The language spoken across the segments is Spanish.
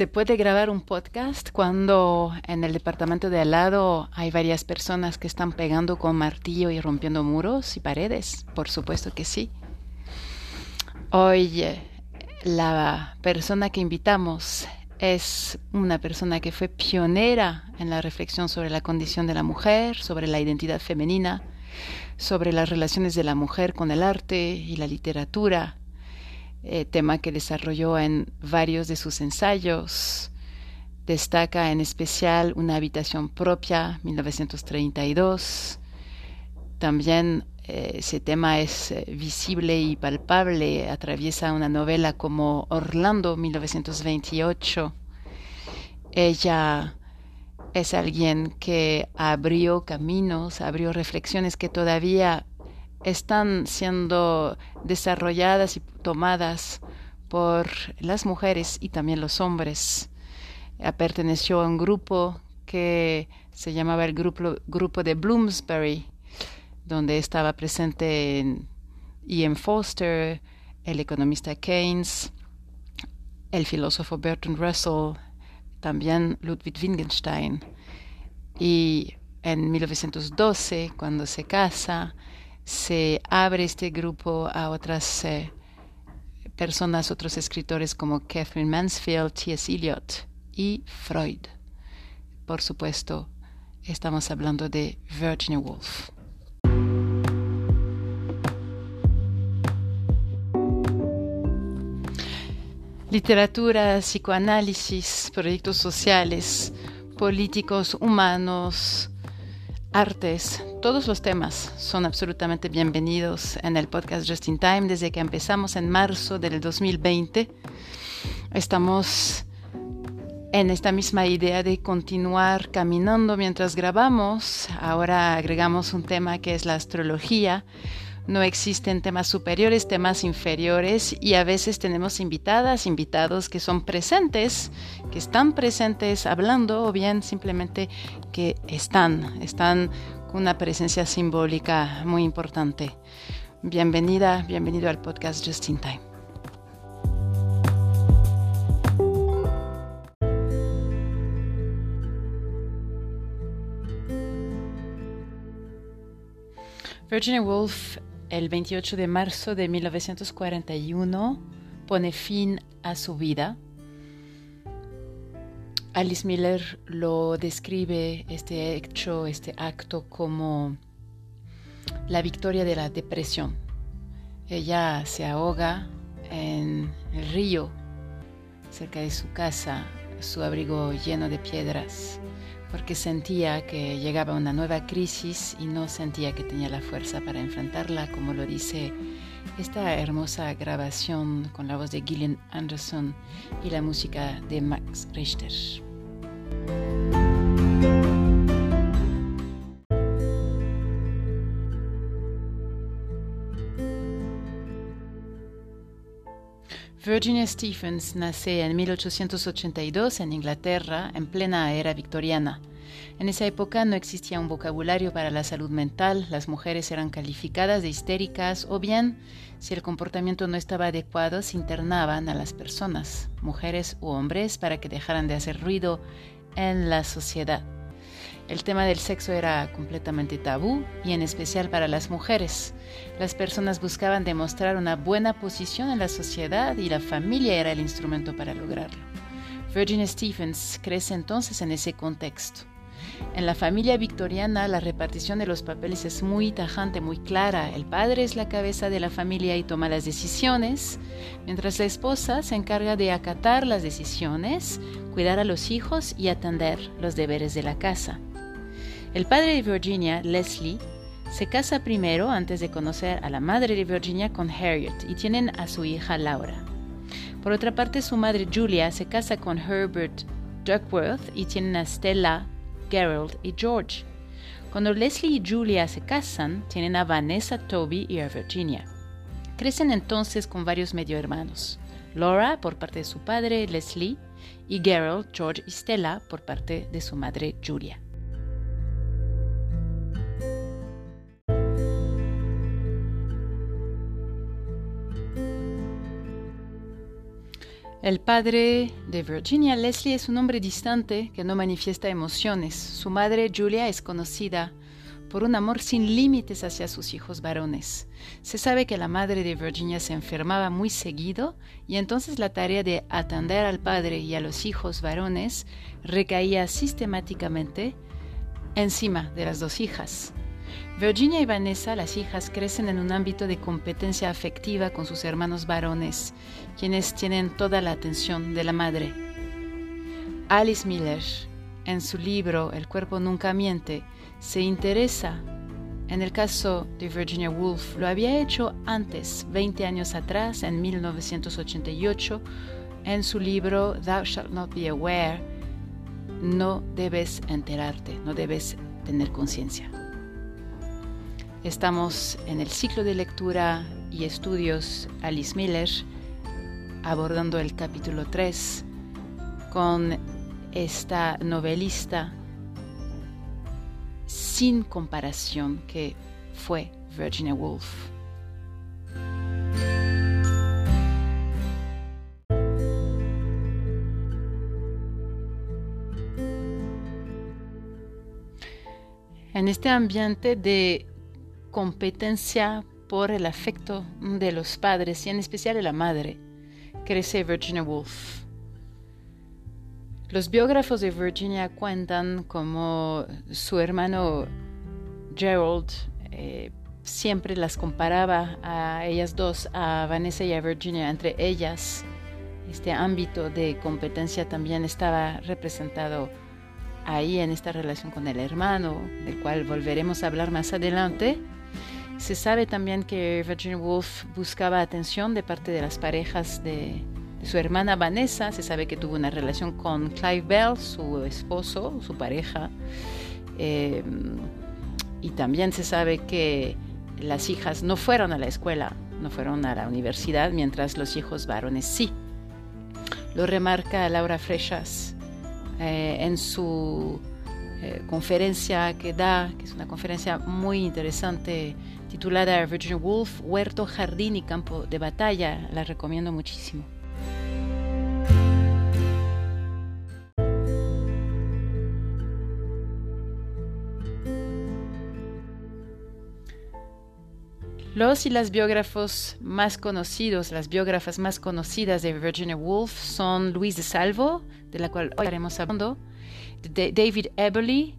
se puede grabar un podcast cuando en el departamento de al lado hay varias personas que están pegando con martillo y rompiendo muros y paredes? Por supuesto que sí. Hoy la persona que invitamos es una persona que fue pionera en la reflexión sobre la condición de la mujer, sobre la identidad femenina, sobre las relaciones de la mujer con el arte y la literatura, eh, tema que desarrolló en varios de sus ensayos. Destaca en especial Una habitación propia, 1932. También eh, ese tema es eh, visible y palpable, atraviesa una novela como Orlando, 1928. Ella es alguien que abrió caminos, abrió reflexiones que todavía están siendo desarrolladas y tomadas por las mujeres y también los hombres. Perteneció a un grupo que se llamaba el grupo, grupo de Bloomsbury, donde estaba presente Ian Foster, el economista Keynes, el filósofo Bertrand Russell, también Ludwig Wittgenstein. Y en 1912, cuando se casa, se abre este grupo a otras eh, personas, otros escritores como Catherine Mansfield, T.S. Eliot y Freud. Por supuesto, estamos hablando de Virginia Woolf. Literatura, psicoanálisis, proyectos sociales, políticos, humanos, artes, todos los temas son absolutamente bienvenidos en el podcast Just in Time desde que empezamos en marzo del 2020. Estamos en esta misma idea de continuar caminando mientras grabamos. Ahora agregamos un tema que es la astrología. No existen temas superiores, temas inferiores y a veces tenemos invitadas, invitados que son presentes, que están presentes hablando o bien simplemente que están, están con una presencia simbólica muy importante. Bienvenida, bienvenido al podcast Just in Time. Virginia Woolf el 28 de marzo de 1941 pone fin a su vida. Alice Miller lo describe este hecho, este acto como la victoria de la depresión. Ella se ahoga en el río cerca de su casa, su abrigo lleno de piedras porque sentía que llegaba una nueva crisis y no sentía que tenía la fuerza para enfrentarla, como lo dice esta hermosa grabación con la voz de Gillian Anderson y la música de Max Richter. Virginia Stephens nace en 1882 en Inglaterra, en plena era victoriana. En esa época no existía un vocabulario para la salud mental, las mujeres eran calificadas de histéricas o bien, si el comportamiento no estaba adecuado, se internaban a las personas, mujeres u hombres, para que dejaran de hacer ruido en la sociedad. El tema del sexo era completamente tabú y en especial para las mujeres. Las personas buscaban demostrar una buena posición en la sociedad y la familia era el instrumento para lograrlo. Virginia Stephens crece entonces en ese contexto. En la familia victoriana la repartición de los papeles es muy tajante, muy clara. El padre es la cabeza de la familia y toma las decisiones, mientras la esposa se encarga de acatar las decisiones, cuidar a los hijos y atender los deberes de la casa. El padre de Virginia, Leslie, se casa primero antes de conocer a la madre de Virginia con Harriet y tienen a su hija Laura. Por otra parte, su madre Julia se casa con Herbert Duckworth y tienen a Stella, Gerald y George. Cuando Leslie y Julia se casan, tienen a Vanessa, Toby y a Virginia. Crecen entonces con varios medio hermanos. Laura por parte de su padre Leslie y Gerald, George y Stella por parte de su madre Julia. El padre de Virginia, Leslie, es un hombre distante que no manifiesta emociones. Su madre, Julia, es conocida por un amor sin límites hacia sus hijos varones. Se sabe que la madre de Virginia se enfermaba muy seguido y entonces la tarea de atender al padre y a los hijos varones recaía sistemáticamente encima de las dos hijas. Virginia y Vanessa, las hijas, crecen en un ámbito de competencia afectiva con sus hermanos varones, quienes tienen toda la atención de la madre. Alice Miller, en su libro El cuerpo nunca miente, se interesa en el caso de Virginia Woolf. Lo había hecho antes, 20 años atrás, en 1988, en su libro Thou Shalt Not Be Aware. No debes enterarte, no debes tener conciencia. Estamos en el ciclo de lectura y estudios Alice Miller, abordando el capítulo 3 con esta novelista sin comparación que fue Virginia Woolf. En este ambiente de competencia por el afecto de los padres y en especial de la madre, crece Virginia Woolf. Los biógrafos de Virginia cuentan como su hermano Gerald eh, siempre las comparaba a ellas dos, a Vanessa y a Virginia, entre ellas. Este ámbito de competencia también estaba representado ahí en esta relación con el hermano, del cual volveremos a hablar más adelante. Se sabe también que Virginia Woolf buscaba atención de parte de las parejas de, su hermana Vanessa. Se sabe que tuvo una relación con Clive Bell, su esposo, su pareja. Eh, y también se sabe que las hijas no fueron a la escuela, no fueron a la universidad, mientras los hijos varones sí. Lo remarca Laura Frechas eh, en su eh, conferencia que da, que es una conferencia muy interesante titulada Virginia Woolf, Huerto, Jardín y Campo de Batalla. La recomiendo muchísimo. Los y las biógrafos más conocidos, las biógrafas más conocidas de Virginia Woolf son Luis de Salvo, de la cual hoy estaremos hablando, David Eberly,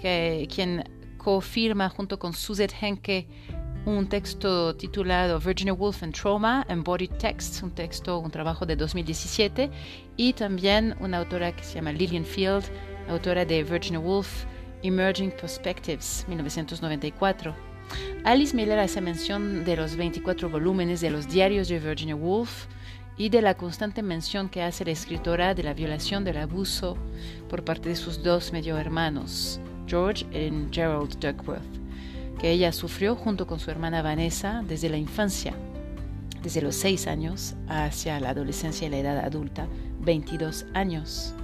que, quien cofirma junto con Suzette Henke un texto titulado Virginia Woolf and Trauma, Embodied Texts, un texto, un trabajo de 2017, y también una autora que se llama Lillian Field, autora de Virginia Woolf, Emerging Perspectives, 1994. Alice Miller hace mención de los 24 volúmenes de los diarios de Virginia Woolf y de la constante mención que hace la escritora de la violación del abuso por parte de sus dos medio hermanos, George y Gerald Duckworth, que ella sufrió junto con su hermana Vanessa desde la infancia, desde los 6 años hacia la adolescencia y la edad adulta, 22 años.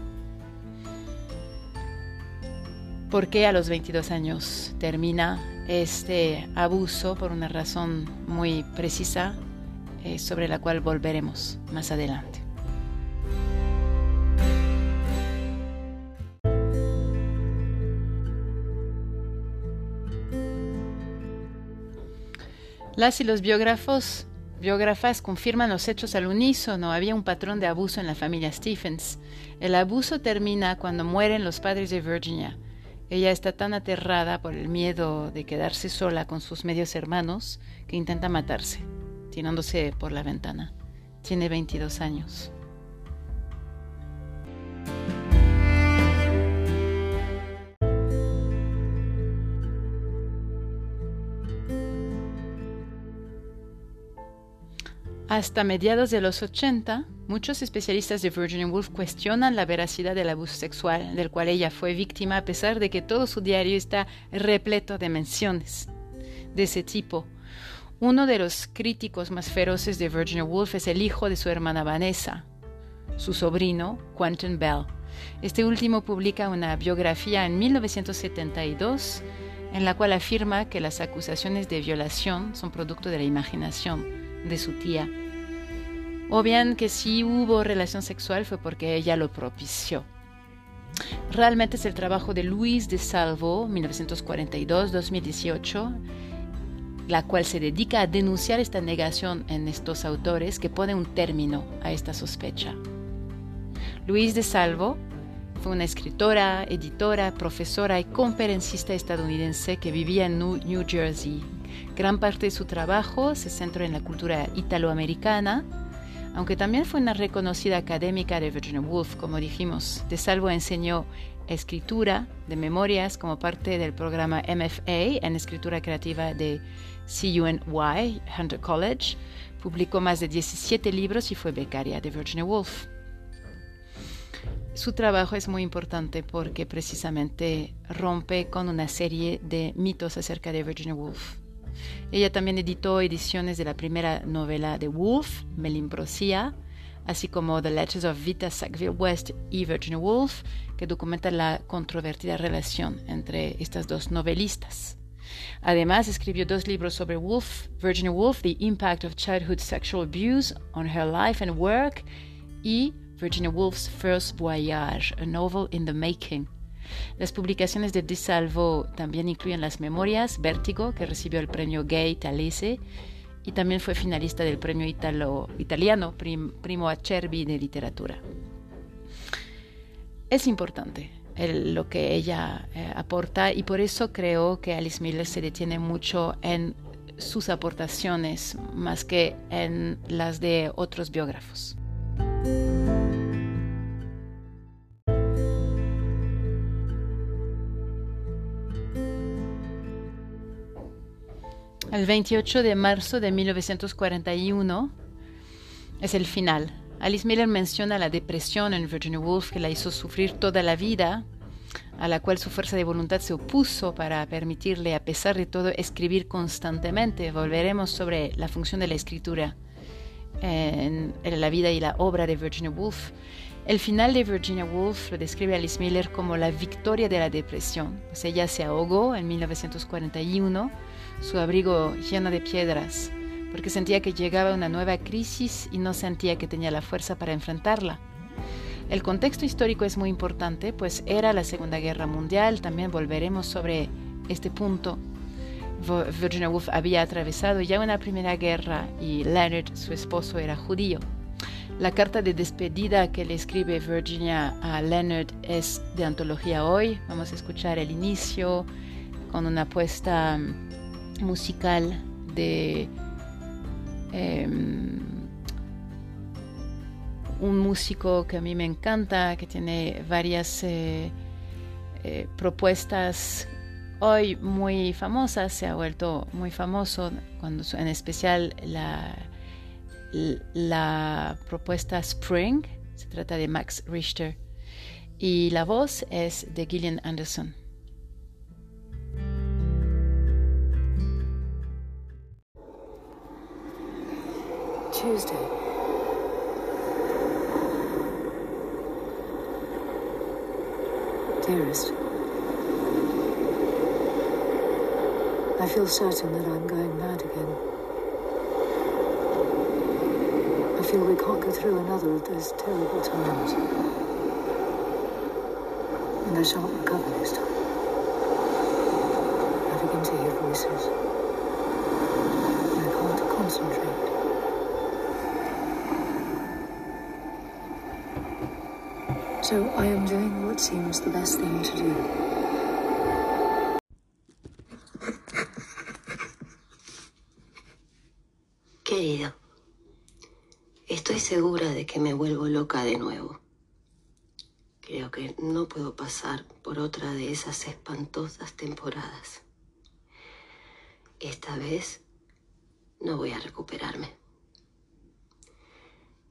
¿Por qué a los 22 años termina este abuso? Por una razón muy precisa eh, sobre la cual volveremos más adelante. Las y los biógrafos, biógrafas confirman los hechos al unísono. Había un patrón de abuso en la familia Stephens. El abuso termina cuando mueren los padres de Virginia. Ella está tan aterrada por el miedo de quedarse sola con sus medios hermanos que intenta matarse, tirándose por la ventana. Tiene 22 años. Hasta mediados de los 80, muchos especialistas de Virginia Woolf cuestionan la veracidad del abuso sexual del cual ella fue víctima a pesar de que todo su diario está repleto de menciones de ese tipo. Uno de los críticos más feroces de Virginia Woolf es el hijo de su hermana Vanessa, su sobrino Quentin Bell. Este último publica una biografía en 1972 en la cual afirma que las acusaciones de violación son producto de la imaginación de su tía o bien que si hubo relación sexual fue porque ella lo propició. Realmente es el trabajo de Luis de Salvo, 1942-2018, la cual se dedica a denunciar esta negación en estos autores que pone un término a esta sospecha. Luis de Salvo fue una escritora, editora, profesora y conferencista estadounidense que vivía en New Jersey. Gran parte de su trabajo se centró en la cultura italoamericana, aunque también fue una reconocida académica de Virginia Woolf, como dijimos. De Salvo enseñó escritura de memorias como parte del programa MFA en escritura creativa de CUNY, Hunter College. Publicó más de 17 libros y fue becaria de Virginia Woolf. Su trabajo es muy importante porque precisamente rompe con una serie de mitos acerca de Virginia Woolf. Ella también editó ediciones de la primera novela de Woolf, Melimbrosía, así como The Letters of Vita Sackville West y Virginia Woolf, que documentan la controvertida relación entre estas dos novelistas. Además, escribió dos libros sobre Woolf, Virginia Woolf, The Impact of Childhood Sexual Abuse on Her Life and Work, y Virginia Woolf's First Voyage, a novel in the making. Las publicaciones de DiSalvo también incluyen las memorias Vértigo, que recibió el premio Gay Talese, y también fue finalista del premio italiano Primo Acerbi de literatura. Es importante lo que ella eh, aporta y por eso creo que Alice Miller se detiene mucho en sus aportaciones más que en las de otros biógrafos. El 28 de marzo de 1941 es el final. Alice Miller menciona la depresión en Virginia Woolf que la hizo sufrir toda la vida, a la cual su fuerza de voluntad se opuso para permitirle, a pesar de todo, escribir constantemente. Volveremos sobre la función de la escritura en, la vida y la obra de Virginia Woolf. El final de Virginia Woolf lo describe Alice Miller como la victoria de la depresión. Pues ella se ahogó en 1941 su abrigo lleno de piedras, porque sentía que llegaba una nueva crisis y no sentía que tenía la fuerza para enfrentarla. El contexto histórico es muy importante, pues era la Segunda Guerra Mundial, también volveremos sobre este punto. Virginia Woolf había atravesado ya una primera guerra y Leonard, su esposo, era judío. La carta de despedida que le escribe Virginia a Leonard es de antología hoy. Vamos a escuchar el inicio con una puesta musical de em, un músico que a mí me encanta, que tiene varias eh, eh, propuestas hoy muy famosas, se ha vuelto muy famoso, cuando, en especial la, la propuesta Spring, se trata de Max Richter, y la voz es de Gillian Anderson. Tuesday. Dearest, I feel certain that I'm going mad again. I feel we can't go through another of those terrible times. And I shan't recover this time. I begin to hear voices. I can't concentrate. So I am doing what seems the best thing to do. Querido, estoy segura de que me vuelvo loca de nuevo. Creo que no puedo pasar por otra de esas espantosas temporadas. Esta vez no voy a recuperarme.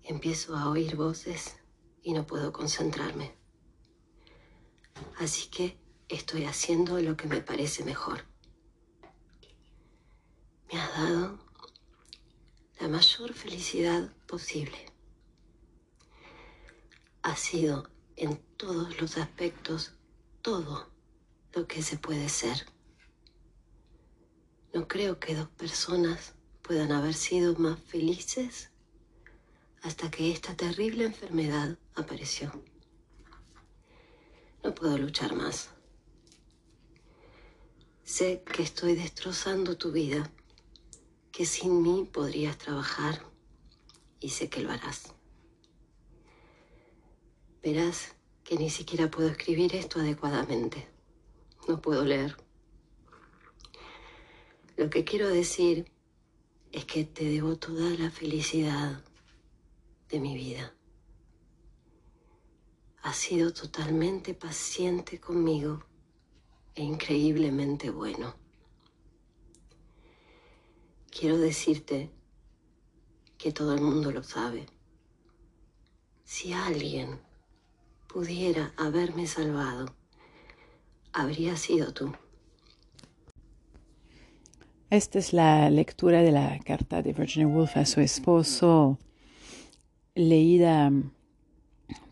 Empiezo a oír voces y no puedo concentrarme. Así que estoy haciendo lo que me parece mejor. Me has dado la mayor felicidad posible. Ha sido en todos los aspectos todo lo que se puede ser. No creo que dos personas puedan haber sido más felices hasta que esta terrible enfermedad apareció. No puedo luchar más. Sé que estoy destrozando tu vida, que sin mí podrías trabajar y sé que lo harás. Verás que ni siquiera puedo escribir esto adecuadamente. No puedo leer. Lo que quiero decir es que te debo toda la felicidad de mi vida. Has sido totalmente paciente conmigo e increíblemente bueno. Quiero decirte que todo el mundo lo sabe. Si alguien pudiera haberme salvado, habría sido tú. Esta es la lectura de la carta de Virginia Woolf a su esposo, leída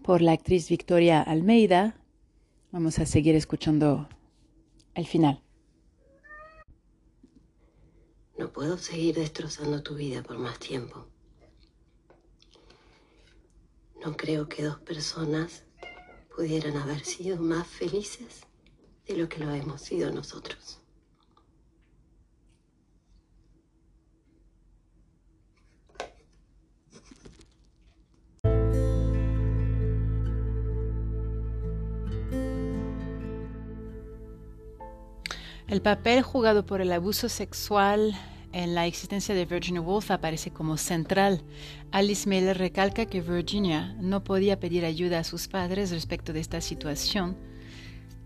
por la actriz Victoria Almeida. Vamos a seguir escuchando el final. No puedo seguir destrozando tu vida por más tiempo. No creo que dos personas pudieran haber sido más felices de lo que lo hemos sido nosotros. El papel jugado por el abuso sexual en la existencia de Virginia Woolf aparece como central. Alice Miller recalca que Virginia no podía pedir ayuda a sus padres respecto de esta situación.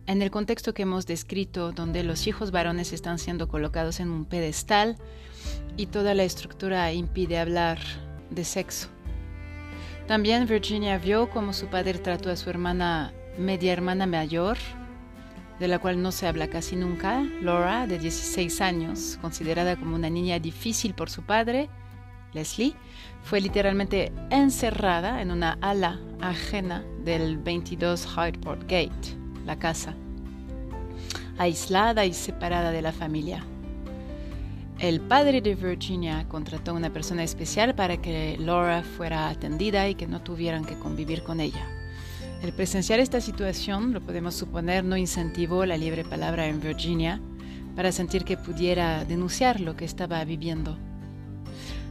En el contexto que hemos descrito, donde los hijos varones están siendo colocados en un pedestal y toda la estructura impide hablar de sexo. También Virginia vio cómo su padre trató a su hermana, media hermana mayor, de la cual no se habla casi nunca, Laura, de 16 años, considerada como una niña difícil por su padre, Leslie, fue literalmente encerrada en una ala ajena del 22 Hartford Gate, la casa, aislada y separada de la familia. El padre de Virginia contrató a una persona especial para que Laura fuera atendida y que no tuvieran que convivir con ella. El presenciar esta situación, lo podemos suponer, no incentivó la libre palabra en Virginia para sentir que pudiera denunciar lo que estaba viviendo.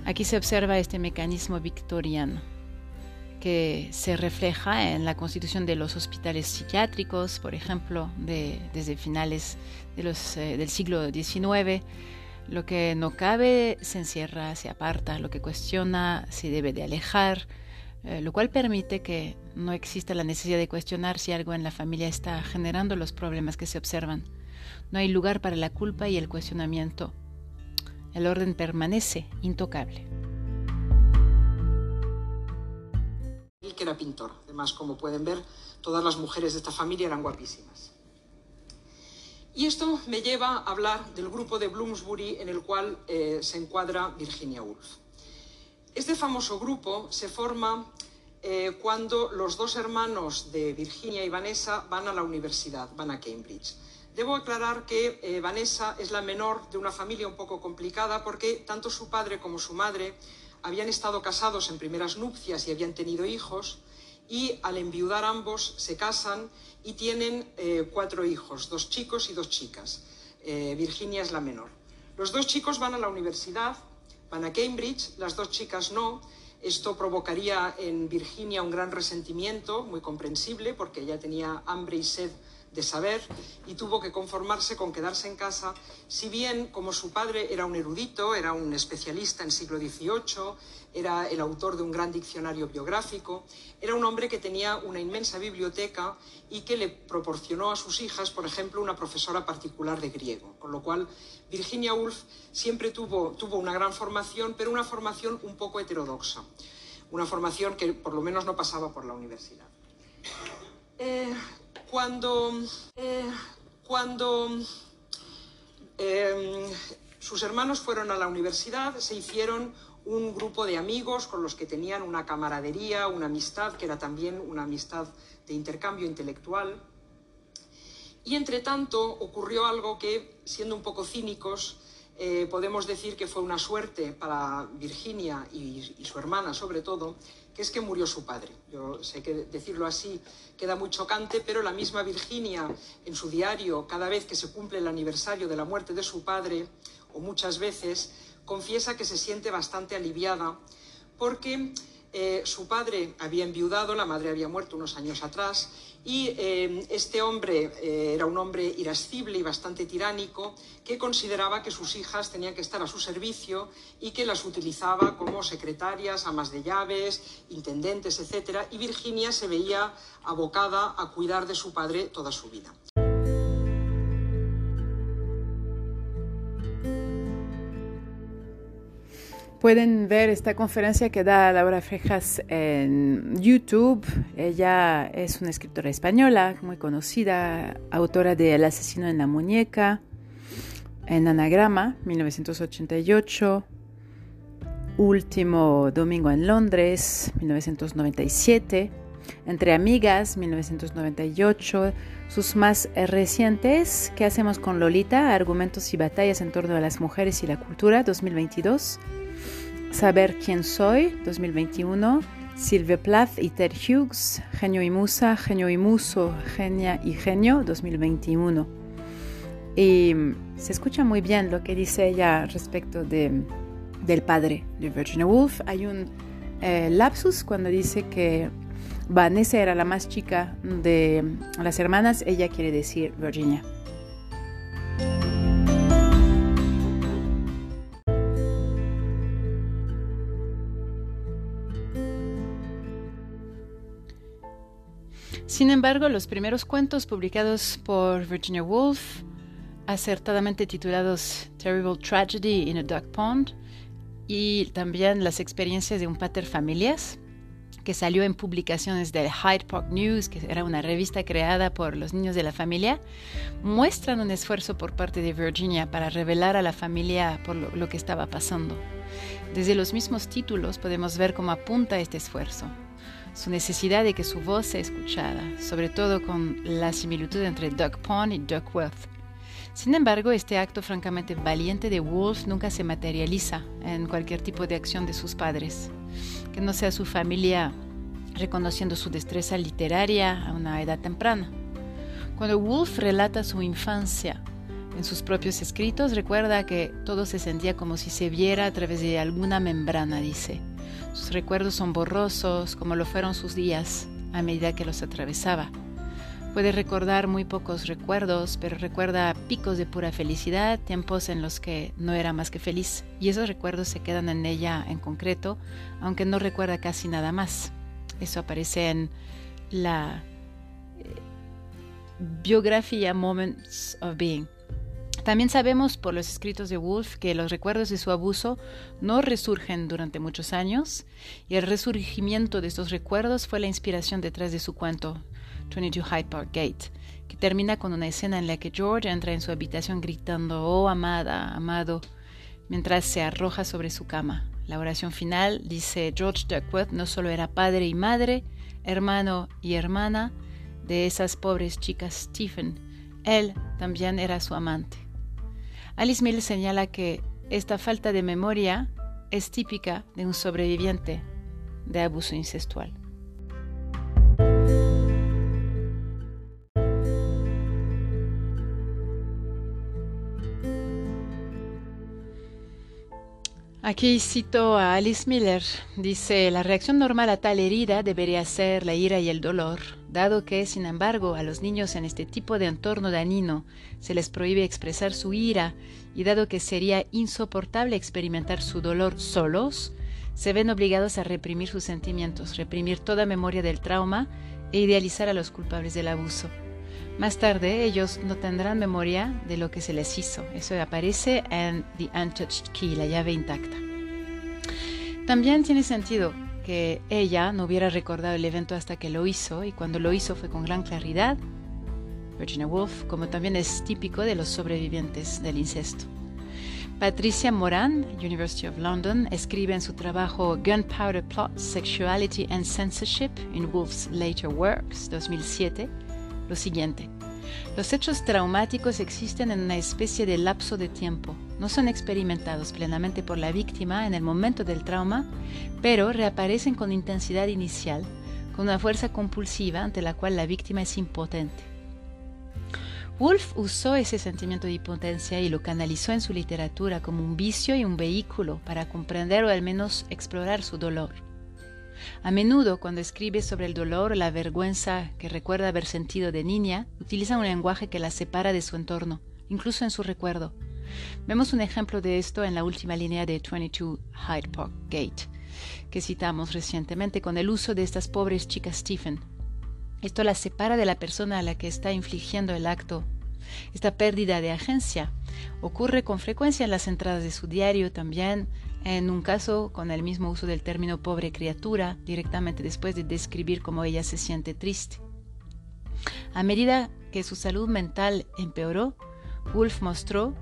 Aquí se observa este mecanismo victoriano que se refleja en la constitución de los hospitales psiquiátricos, por ejemplo, desde finales eh, del siglo XIX. Lo que no cabe se encierra, se aparta, lo que cuestiona se debe de alejar, eh, lo cual permite que no exista la necesidad de cuestionar si algo en la familia está generando los problemas que se observan. No hay lugar para la culpa y el cuestionamiento. El orden permanece intocable. Él que era pintor. Además, como pueden ver, todas las mujeres de esta familia eran guapísimas. Y esto me lleva a hablar del grupo de Bloomsbury en el cual eh, se encuadra Virginia Woolf. Este famoso grupo se forma eh, cuando los dos hermanos de Virginia y Vanessa van a la universidad, van a Cambridge. Debo aclarar que eh, Vanessa es la menor de una familia un poco complicada porque tanto su padre como su madre habían estado casados en primeras nupcias y habían tenido hijos y al enviudar ambos se casan y tienen eh, cuatro hijos, dos chicos y dos chicas. Virginia es la menor. Los dos chicos van a la universidad van a Cambridge, las dos chicas no. Esto provocaría en Virginia un gran resentimiento, muy comprensible, porque ella tenía hambre y sed de saber y tuvo que conformarse con quedarse en casa, si bien como su padre era un erudito, era un especialista en siglo XVIII, era el autor de un gran diccionario biográfico, era un hombre que tenía una inmensa biblioteca y que le proporcionó a sus hijas, por ejemplo, una profesora particular de griego, con lo cual Virginia Woolf siempre tuvo, tuvo una gran formación, pero una formación un poco heterodoxa, una formación que por lo menos no pasaba por la universidad. Eh, cuando, eh, cuando em, sus hermanos fueron a la universidad, se hicieron un grupo de amigos con los que tenían una camaradería, una amistad, que era también una amistad de intercambio intelectual. Y entre tanto ocurrió algo que, siendo un poco cínicos, eh, podemos decir que fue una suerte para Virginia y, su hermana sobre todo, que es que murió su padre. Yo sé que decirlo así queda muy chocante, pero la misma Virginia en su diario, cada vez que se cumple el aniversario de la muerte de su padre, o muchas veces, confiesa que se siente bastante aliviada porque eh, su padre había enviudado, la madre había muerto unos años atrás y eh, este hombre eh, era un hombre irascible y bastante tiránico que consideraba que sus hijas tenían que estar a su servicio y que las utilizaba como secretarias, amas de llaves, intendentes, etc. Y Virginia se veía abocada a cuidar de su padre toda su vida. Pueden ver esta conferencia que da Laura Frejas en YouTube. Ella es una escritora española muy conocida, autora de El asesino en la muñeca, en Anagrama, 1988, Último domingo en Londres, 1997, Entre amigas, 1998, sus más recientes, ¿Qué hacemos con Lolita? Argumentos y batallas en torno a las mujeres y la cultura, 2022. Saber quién soy, 2021. Silvia Plath y Ted Hughes, Genio y Musa, Genio y Muso, Genia y Genio, 2021. Y se escucha muy bien lo que dice ella respecto de, del padre de Virginia Woolf. Hay un eh, lapsus cuando dice que Vanessa era la más chica de las hermanas, ella quiere decir Virginia. Sin embargo, los primeros cuentos publicados por Virginia Woolf, acertadamente titulados Terrible Tragedy in a Duck Pond, y también las experiencias de un pater familias, que salió en publicaciones del Hyde Park News, que era una revista creada por los niños de la familia, muestran un esfuerzo por parte de Virginia para revelar a la familia por lo, lo que estaba pasando. Desde los mismos títulos podemos ver cómo apunta este esfuerzo su necesidad de que su voz sea escuchada, sobre todo con la similitud entre Duck Pond y Duckworth. Sin embargo, este acto francamente valiente de Wolf nunca se materializa en cualquier tipo de acción de sus padres, que no sea su familia reconociendo su destreza literaria a una edad temprana. Cuando Wolf relata su infancia en sus propios escritos, recuerda que todo se sentía como si se viera a través de alguna membrana, dice. Sus recuerdos son borrosos, como lo fueron sus días, a medida que los atravesaba. Puede recordar muy pocos recuerdos, pero recuerda picos de pura felicidad, tiempos en los que no era más que feliz, y esos recuerdos se quedan en ella en concreto, aunque no recuerda casi nada más. Eso aparece en la eh, biografía Moments of Being también sabemos por los escritos de Woolf que los recuerdos de su abuso no resurgen durante muchos años y el resurgimiento de estos recuerdos fue la inspiración detrás de su cuento 22 Hyde Park Gate, que termina con una escena en la que George entra en su habitación gritando Oh amada, amado, mientras se arroja sobre su cama. La oración final dice George Duckworth no solo era padre y madre, hermano y hermana de esas pobres chicas Stephen, él también era su amante. Alice Mill señala que esta falta de memoria es típica de un sobreviviente de abuso incestual. Aquí cito a Alice Miller. Dice, la reacción normal a tal herida debería ser la ira y el dolor, dado que, sin embargo, a los niños en este tipo de entorno dañino se les prohíbe expresar su ira y dado que sería insoportable experimentar su dolor solos, se ven obligados a reprimir sus sentimientos, reprimir toda memoria del trauma e idealizar a los culpables del abuso. Más tarde ellos no tendrán memoria de lo que se les hizo. Eso aparece en The Untouched Key, la llave intacta. También tiene sentido que ella no hubiera recordado el evento hasta que lo hizo y cuando lo hizo fue con gran claridad. Virginia Woolf, como también es típico de los sobrevivientes del incesto. Patricia Moran, University of London, escribe en su trabajo Gunpowder Plot, Sexuality and Censorship in Woolf's Later Works, 2007, lo siguiente. Los hechos traumáticos existen en una especie de lapso de tiempo. No son experimentados plenamente por la víctima en el momento del trauma, pero reaparecen con intensidad inicial, con una fuerza compulsiva ante la cual la víctima es impotente. Wolf usó ese sentimiento de impotencia y lo canalizó en su literatura como un vicio y un vehículo para comprender o al menos explorar su dolor. A menudo, cuando escribe sobre el dolor o la vergüenza que recuerda haber sentido de niña, utiliza un lenguaje que la separa de su entorno, incluso en su recuerdo. Vemos un ejemplo de esto en la última línea de 22 Hyde Park Gate, que citamos recientemente con el uso de estas pobres chicas Stephen. Esto la separa de la persona a la que está infligiendo el acto. Esta pérdida de agencia ocurre con frecuencia en las entradas de su diario también en un caso con el mismo uso del término pobre criatura, directamente después de describir cómo ella se siente triste. A medida que su salud mental empeoró, Wolf mostró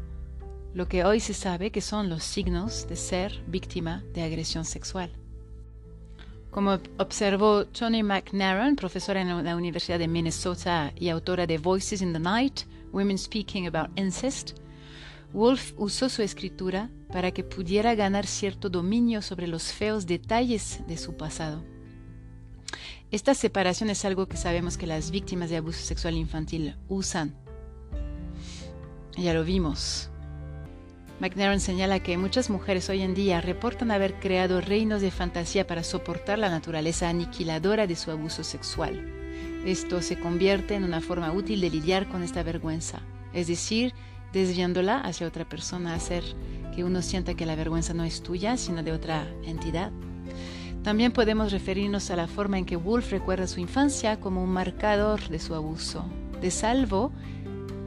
lo que hoy se sabe que son los signos de ser víctima de agresión sexual. Como observó Tony McNaron, profesora en la Universidad de Minnesota y autora de Voices in the Night, Women Speaking About Incest, Wolf usó su escritura para que pudiera ganar cierto dominio sobre los feos detalles de su pasado. Esta separación es algo que sabemos que las víctimas de abuso sexual infantil usan. Ya lo vimos. McNaron señala que muchas mujeres hoy en día reportan haber creado reinos de fantasía para soportar la naturaleza aniquiladora de su abuso sexual. Esto se convierte en una forma útil de lidiar con esta vergüenza, es decir, desviándola hacia otra persona, hacer que uno sienta que la vergüenza no es tuya, sino de otra entidad. También podemos referirnos a la forma en que Wolf recuerda su infancia como un marcador de su abuso. De salvo,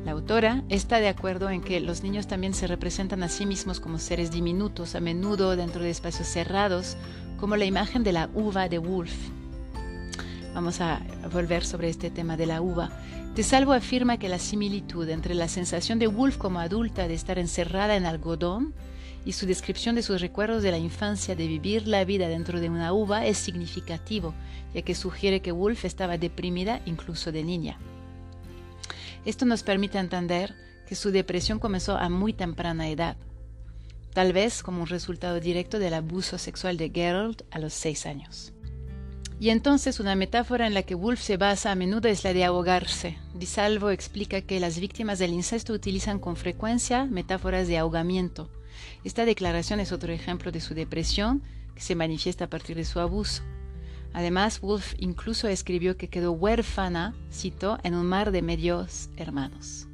la autora está de acuerdo en que los niños también se representan a sí mismos como seres diminutos, a menudo dentro de espacios cerrados, como la imagen de la uva de Wolf. Vamos a volver sobre este tema de la uva. De Salvo afirma que la similitud entre la sensación de Wolf como adulta de estar encerrada en algodón y su descripción de sus recuerdos de la infancia de vivir la vida dentro de una uva es significativo, ya que sugiere que Wolf estaba deprimida incluso de niña. Esto nos permite entender que su depresión comenzó a muy temprana edad, tal vez como un resultado directo del abuso sexual de Gerald a los seis años. Y entonces una metáfora en la que Wolf se basa a menudo es la de ahogarse. Di Salvo explica que las víctimas del incesto utilizan con frecuencia metáforas de ahogamiento. Esta declaración es otro ejemplo de su depresión que se manifiesta a partir de su abuso. Además, Wolf incluso escribió que quedó huérfana, cito, en un mar de medios hermanos.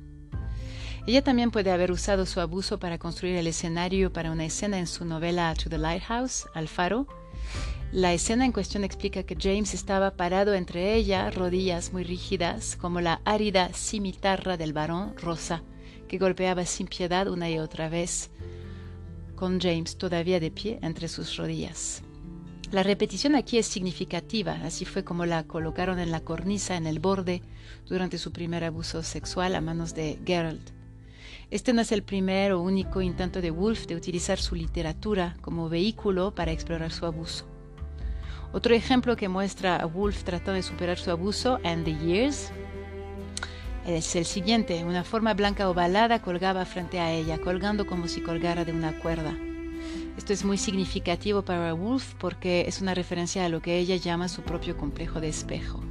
Ella también puede haber usado su abuso para construir el escenario para una escena en su novela To the Lighthouse, Al Faro, la escena en cuestión explica que James estaba parado entre ella, rodillas muy rígidas, como la árida cimitarra del varón rosa, que golpeaba sin piedad una y otra vez, con James todavía de pie entre sus rodillas. La repetición aquí es significativa, así fue como la colocaron en la cornisa en el borde durante su primer abuso sexual a manos de Gerald. Este no es el primer o único intento de Wolf de utilizar su literatura como vehículo para explorar su abuso. Otro ejemplo que muestra a Wolf tratando de superar su abuso and the Years es el siguiente. Una forma blanca ovalada colgaba frente a ella, colgando como si colgara de una cuerda. Esto es muy significativo para Wolf porque es una referencia a lo que ella llama su propio complejo de espejo.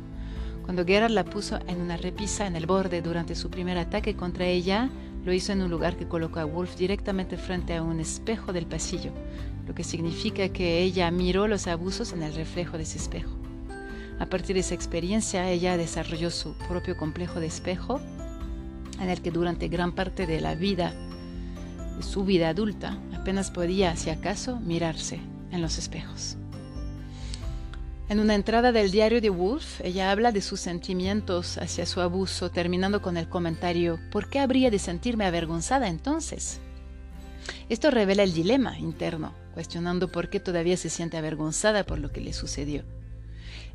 Cuando Gerard la puso en una repisa en el borde durante su primer ataque contra ella, lo hizo en un lugar que colocó a Wolf directamente frente a un espejo del pasillo, lo que significa que ella miró los abusos en el reflejo de ese espejo. A partir de esa experiencia, ella desarrolló su propio complejo de espejo, en el que durante gran parte de la vida, de su vida adulta, apenas podía, si acaso, mirarse en los espejos. En una entrada del diario de Wolf, ella habla de sus sentimientos hacia su abuso, terminando con el comentario, ¿por qué habría de sentirme avergonzada entonces? Esto revela el dilema interno, cuestionando por qué todavía se siente avergonzada por lo que le sucedió.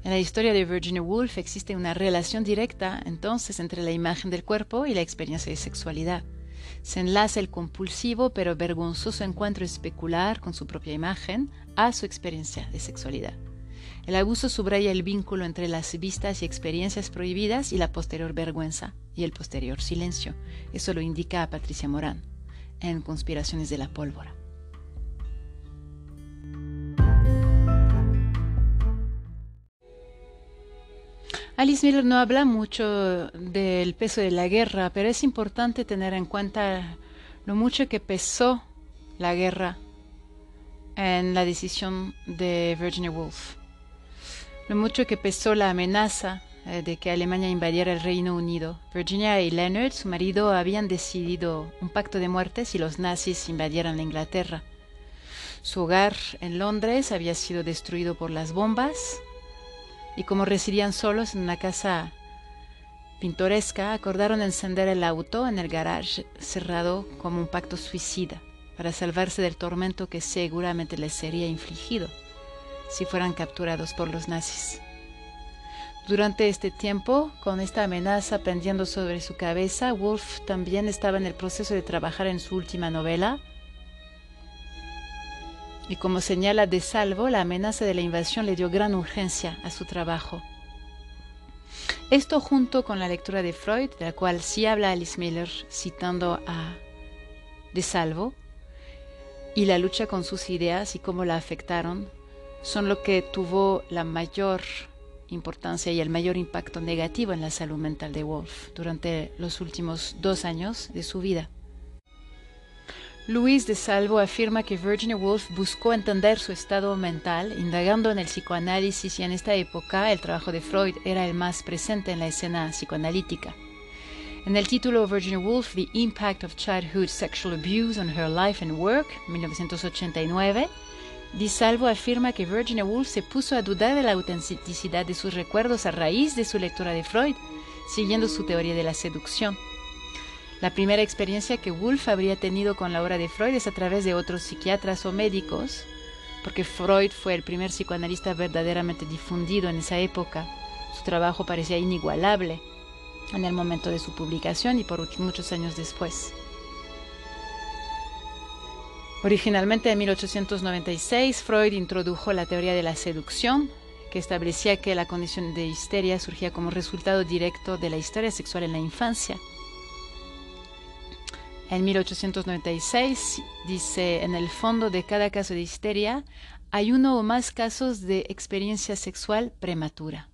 En la historia de Virginia Woolf existe una relación directa entonces entre la imagen del cuerpo y la experiencia de sexualidad. Se enlaza el compulsivo pero vergonzoso encuentro especular con su propia imagen a su experiencia de sexualidad. El abuso subraya el vínculo entre las vistas y experiencias prohibidas y la posterior vergüenza y el posterior silencio. Eso lo indica a Patricia Morán en Conspiraciones de la Pólvora. Alice Miller no habla mucho del peso de la guerra, pero es importante tener en cuenta lo mucho que pesó la guerra en la decisión de Virginia Woolf, lo mucho que pesó la amenaza eh, de que Alemania invadiera el Reino Unido. Virginia y Leonard, su marido, habían decidido un pacto de muerte si los nazis invadieran la Inglaterra. Su hogar en Londres había sido destruido por las bombas y como residían solos en una casa pintoresca, acordaron encender el auto en el garage cerrado como un pacto suicida para salvarse del tormento que seguramente les sería infligido si fueran capturados por los nazis. Durante este tiempo, con esta amenaza pendiendo sobre su cabeza, Wolf también estaba en el proceso de trabajar en su última novela, y como señala de salvo, la amenaza de la invasión le dio gran urgencia a su trabajo. Esto junto con la lectura de Freud, de la cual sí habla Alice Miller citando a De Salvo, y la lucha con sus ideas y cómo la afectaron, son lo que tuvo la mayor importancia y el mayor impacto negativo en la salud mental de Wolf durante los últimos dos años de su vida. Luis de Salvo afirma que Virginia Woolf buscó entender su estado mental, indagando en el psicoanálisis y en esta época el trabajo de Freud era el más presente en la escena psicoanalítica. En el título Virginia Woolf, The Impact of Childhood Sexual Abuse on Her Life and Work, 1989, Di Salvo afirma que Virginia Woolf se puso a dudar de la autenticidad de sus recuerdos a raíz de su lectura de Freud, siguiendo su teoría de la seducción. La primera experiencia que Woolf habría tenido con la obra de Freud es a través de otros psiquiatras o médicos, porque Freud fue el primer psicoanalista verdaderamente difundido en esa época. Su trabajo parecía inigualable en el momento de su publicación y por muchos años después. Originalmente en 1896, Freud introdujo la teoría de la seducción, que establecía que la condición de histeria surgía como resultado directo de la historia sexual en la infancia en 1896 dice, en el fondo de cada caso de histeria hay uno o más casos de experiencia sexual prematura.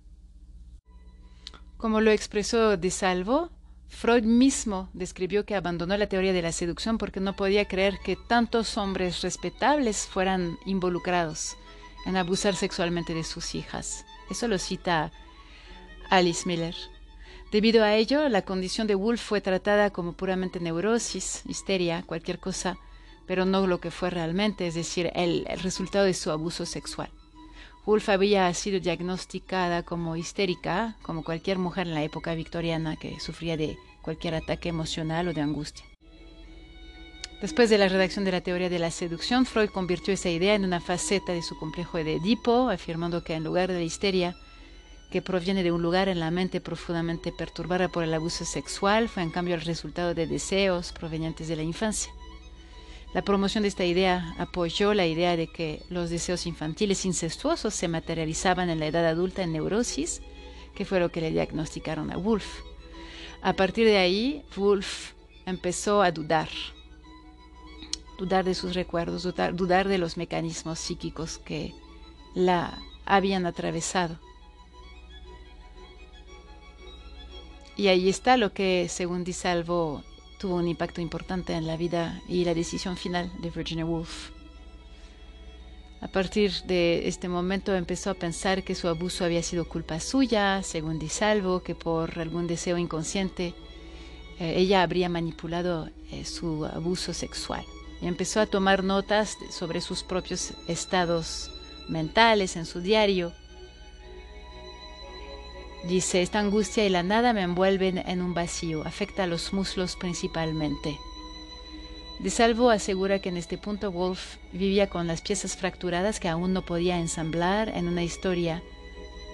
Como lo expresó De Salvo, Freud mismo describió que abandonó la teoría de la seducción porque no podía creer que tantos hombres respetables fueran involucrados en abusar sexualmente de sus hijas. Eso lo cita Alice Miller. Debido a ello, la condición de Wolf fue tratada como puramente neurosis, histeria, cualquier cosa, pero no lo que fue realmente, es decir, el, resultado de su abuso sexual. Wolf había sido diagnosticada como histérica, como cualquier mujer en la época victoriana que sufría de cualquier ataque emocional o de angustia. Después de la redacción de la teoría de la seducción, Freud convirtió esa idea en una faceta de su complejo de Edipo, afirmando que en lugar de la histeria, que proviene de un lugar en la mente profundamente perturbada por el abuso sexual, fue en cambio el resultado de deseos provenientes de la infancia. La promoción de esta idea apoyó la idea de que los deseos infantiles incestuosos se materializaban en la edad adulta en neurosis, que fue lo que le diagnosticaron a Wolf. A partir de ahí, Wolf empezó a dudar, dudar de sus recuerdos, dudar, dudar de los mecanismos psíquicos que la habían atravesado. Y ahí está lo que, según Di Salvo, tuvo un impacto importante en la vida y la decisión final de Virginia Woolf. A partir de este momento empezó a pensar que su abuso había sido culpa suya, según Di Salvo, que por algún deseo inconsciente eh, ella habría manipulado eh, su abuso sexual. Y empezó a tomar notas sobre sus propios estados mentales en su diario Dice, esta angustia y la nada me envuelven en un vacío, afecta a los muslos principalmente. De Salvo asegura que en este punto Wolf vivía con las piezas fracturadas que aún no podía ensamblar en una historia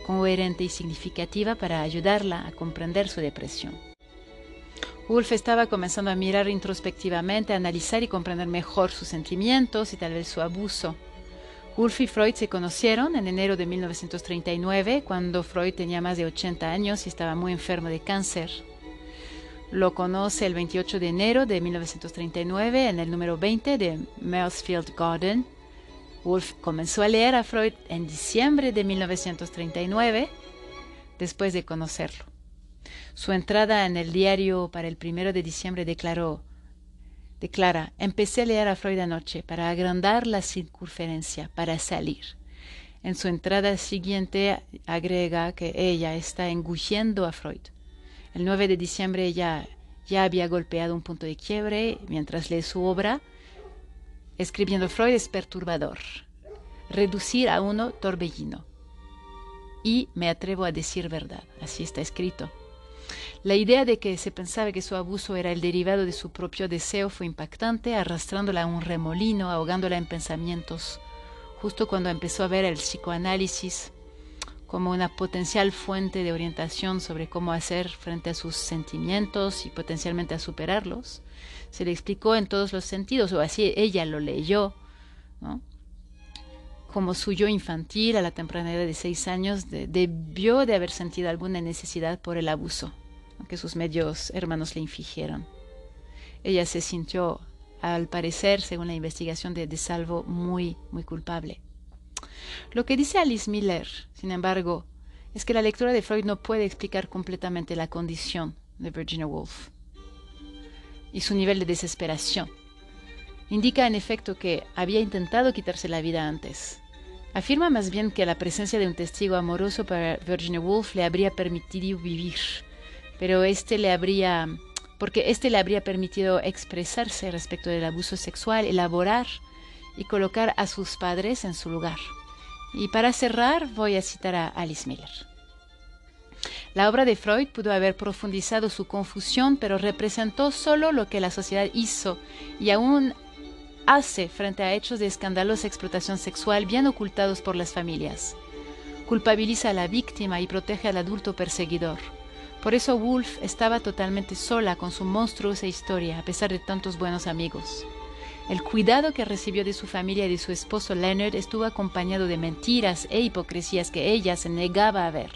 coherente y significativa para ayudarla a comprender su depresión. Wolf estaba comenzando a mirar introspectivamente, a analizar y comprender mejor sus sentimientos y tal vez su abuso. Wolf y Freud se conocieron en enero de 1939, cuando Freud tenía más de 80 años y estaba muy enfermo de cáncer. Lo conoce el 28 de enero de 1939 en el número 20 de Maresfield Garden. Wolf comenzó a leer a Freud en diciembre de 1939, después de conocerlo. Su entrada en el diario para el 1 de diciembre declaró Declara, empecé a leer a Freud anoche para agrandar la circunferencia, para salir. En su entrada siguiente agrega que ella está engulliendo a Freud. El 9 de diciembre ella ya había golpeado un punto de quiebre mientras lee su obra. Escribiendo Freud es perturbador. Reducir a uno torbellino. Y me atrevo a decir verdad, así está escrito. La idea de que se pensaba que su abuso era el derivado de su propio deseo fue impactante, arrastrándola a un remolino, ahogándola en pensamientos, justo cuando empezó a ver el psicoanálisis como una potencial fuente de orientación sobre cómo hacer frente a sus sentimientos y potencialmente a superarlos. Se le explicó en todos los sentidos, o así ella lo leyó, como su yo infantil a la temprana edad de seis años debió de haber sentido alguna necesidad por el abuso que sus medios hermanos le infligieron. Ella se sintió, al parecer, según la investigación de, de Salvo, muy, muy culpable. Lo que dice Alice Miller, sin embargo, es que la lectura de Freud no puede explicar completamente la condición de Virginia Woolf y su nivel de desesperación. Indica en efecto que había intentado quitarse la vida antes. Afirma más bien que la presencia de un testigo amoroso para Virginia Woolf le habría permitido vivir pero este le habría, porque este le habría permitido expresarse respecto del abuso sexual, elaborar y colocar a sus padres en su lugar. Y para cerrar voy a citar a Alice Miller. La obra de Freud pudo haber profundizado su confusión, pero representó solo lo que la sociedad hizo y aún hace frente a hechos de escandalosa explotación sexual bien ocultados por las familias. Culpabiliza a la víctima y protege al adulto perseguidor. Por eso Wolf estaba totalmente sola con su monstruosa historia, a pesar de tantos buenos amigos. El cuidado que recibió de su familia y de su esposo Leonard estuvo acompañado de mentiras e hipocresías que ella se negaba a ver.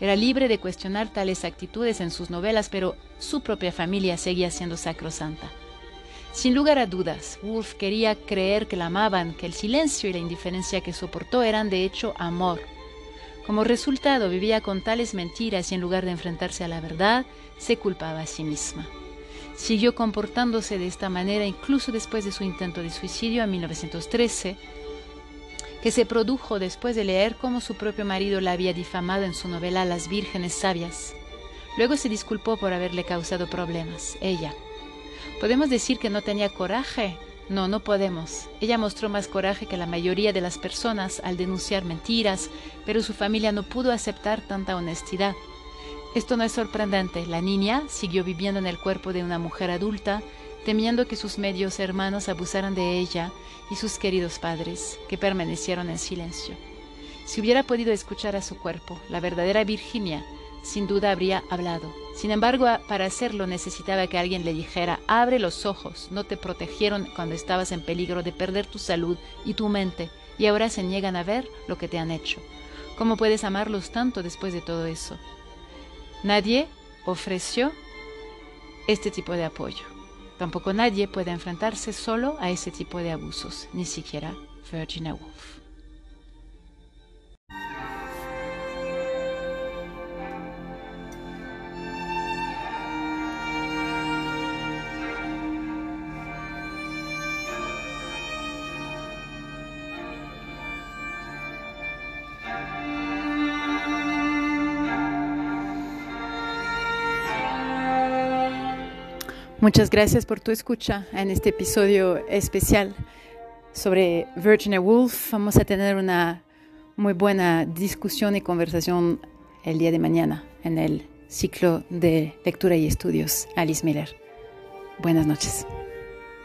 Era libre de cuestionar tales actitudes en sus novelas, pero su propia familia seguía siendo sacrosanta. Sin lugar a dudas, Wolf quería creer que la amaban, que el silencio y la indiferencia que soportó eran de hecho amor, como resultado, vivía con tales mentiras y en lugar de enfrentarse a la verdad, se culpaba a sí misma. Siguió comportándose de esta manera incluso después de su intento de suicidio en 1913, que se produjo después de leer cómo su propio marido la había difamado en su novela Las Vírgenes Sabias. Luego se disculpó por haberle causado problemas, ella. ¿Podemos decir que no tenía coraje? No, no podemos. Ella mostró más coraje que la mayoría de las personas al denunciar mentiras, pero su familia no pudo aceptar tanta honestidad. Esto no es sorprendente. La niña siguió viviendo en el cuerpo de una mujer adulta, temiendo que sus medios hermanos abusaran de ella y sus queridos padres, que permanecieron en silencio. Si hubiera podido escuchar a su cuerpo, la verdadera Virginia sin duda habría hablado. Sin embargo, para hacerlo necesitaba que alguien le dijera, abre los ojos, no te protegieron cuando estabas en peligro de perder tu salud y tu mente, y ahora se niegan a ver lo que te han hecho. ¿Cómo puedes amarlos tanto después de todo eso? Nadie ofreció este tipo de apoyo. Tampoco nadie puede enfrentarse solo a ese tipo de abusos, ni siquiera Virginia Woolf. Muchas gracias por tu escucha en este episodio especial sobre Virginia Woolf. Vamos a tener una muy buena discusión y conversación el día de mañana en el ciclo de lectura y estudios Alice Miller. Buenas noches.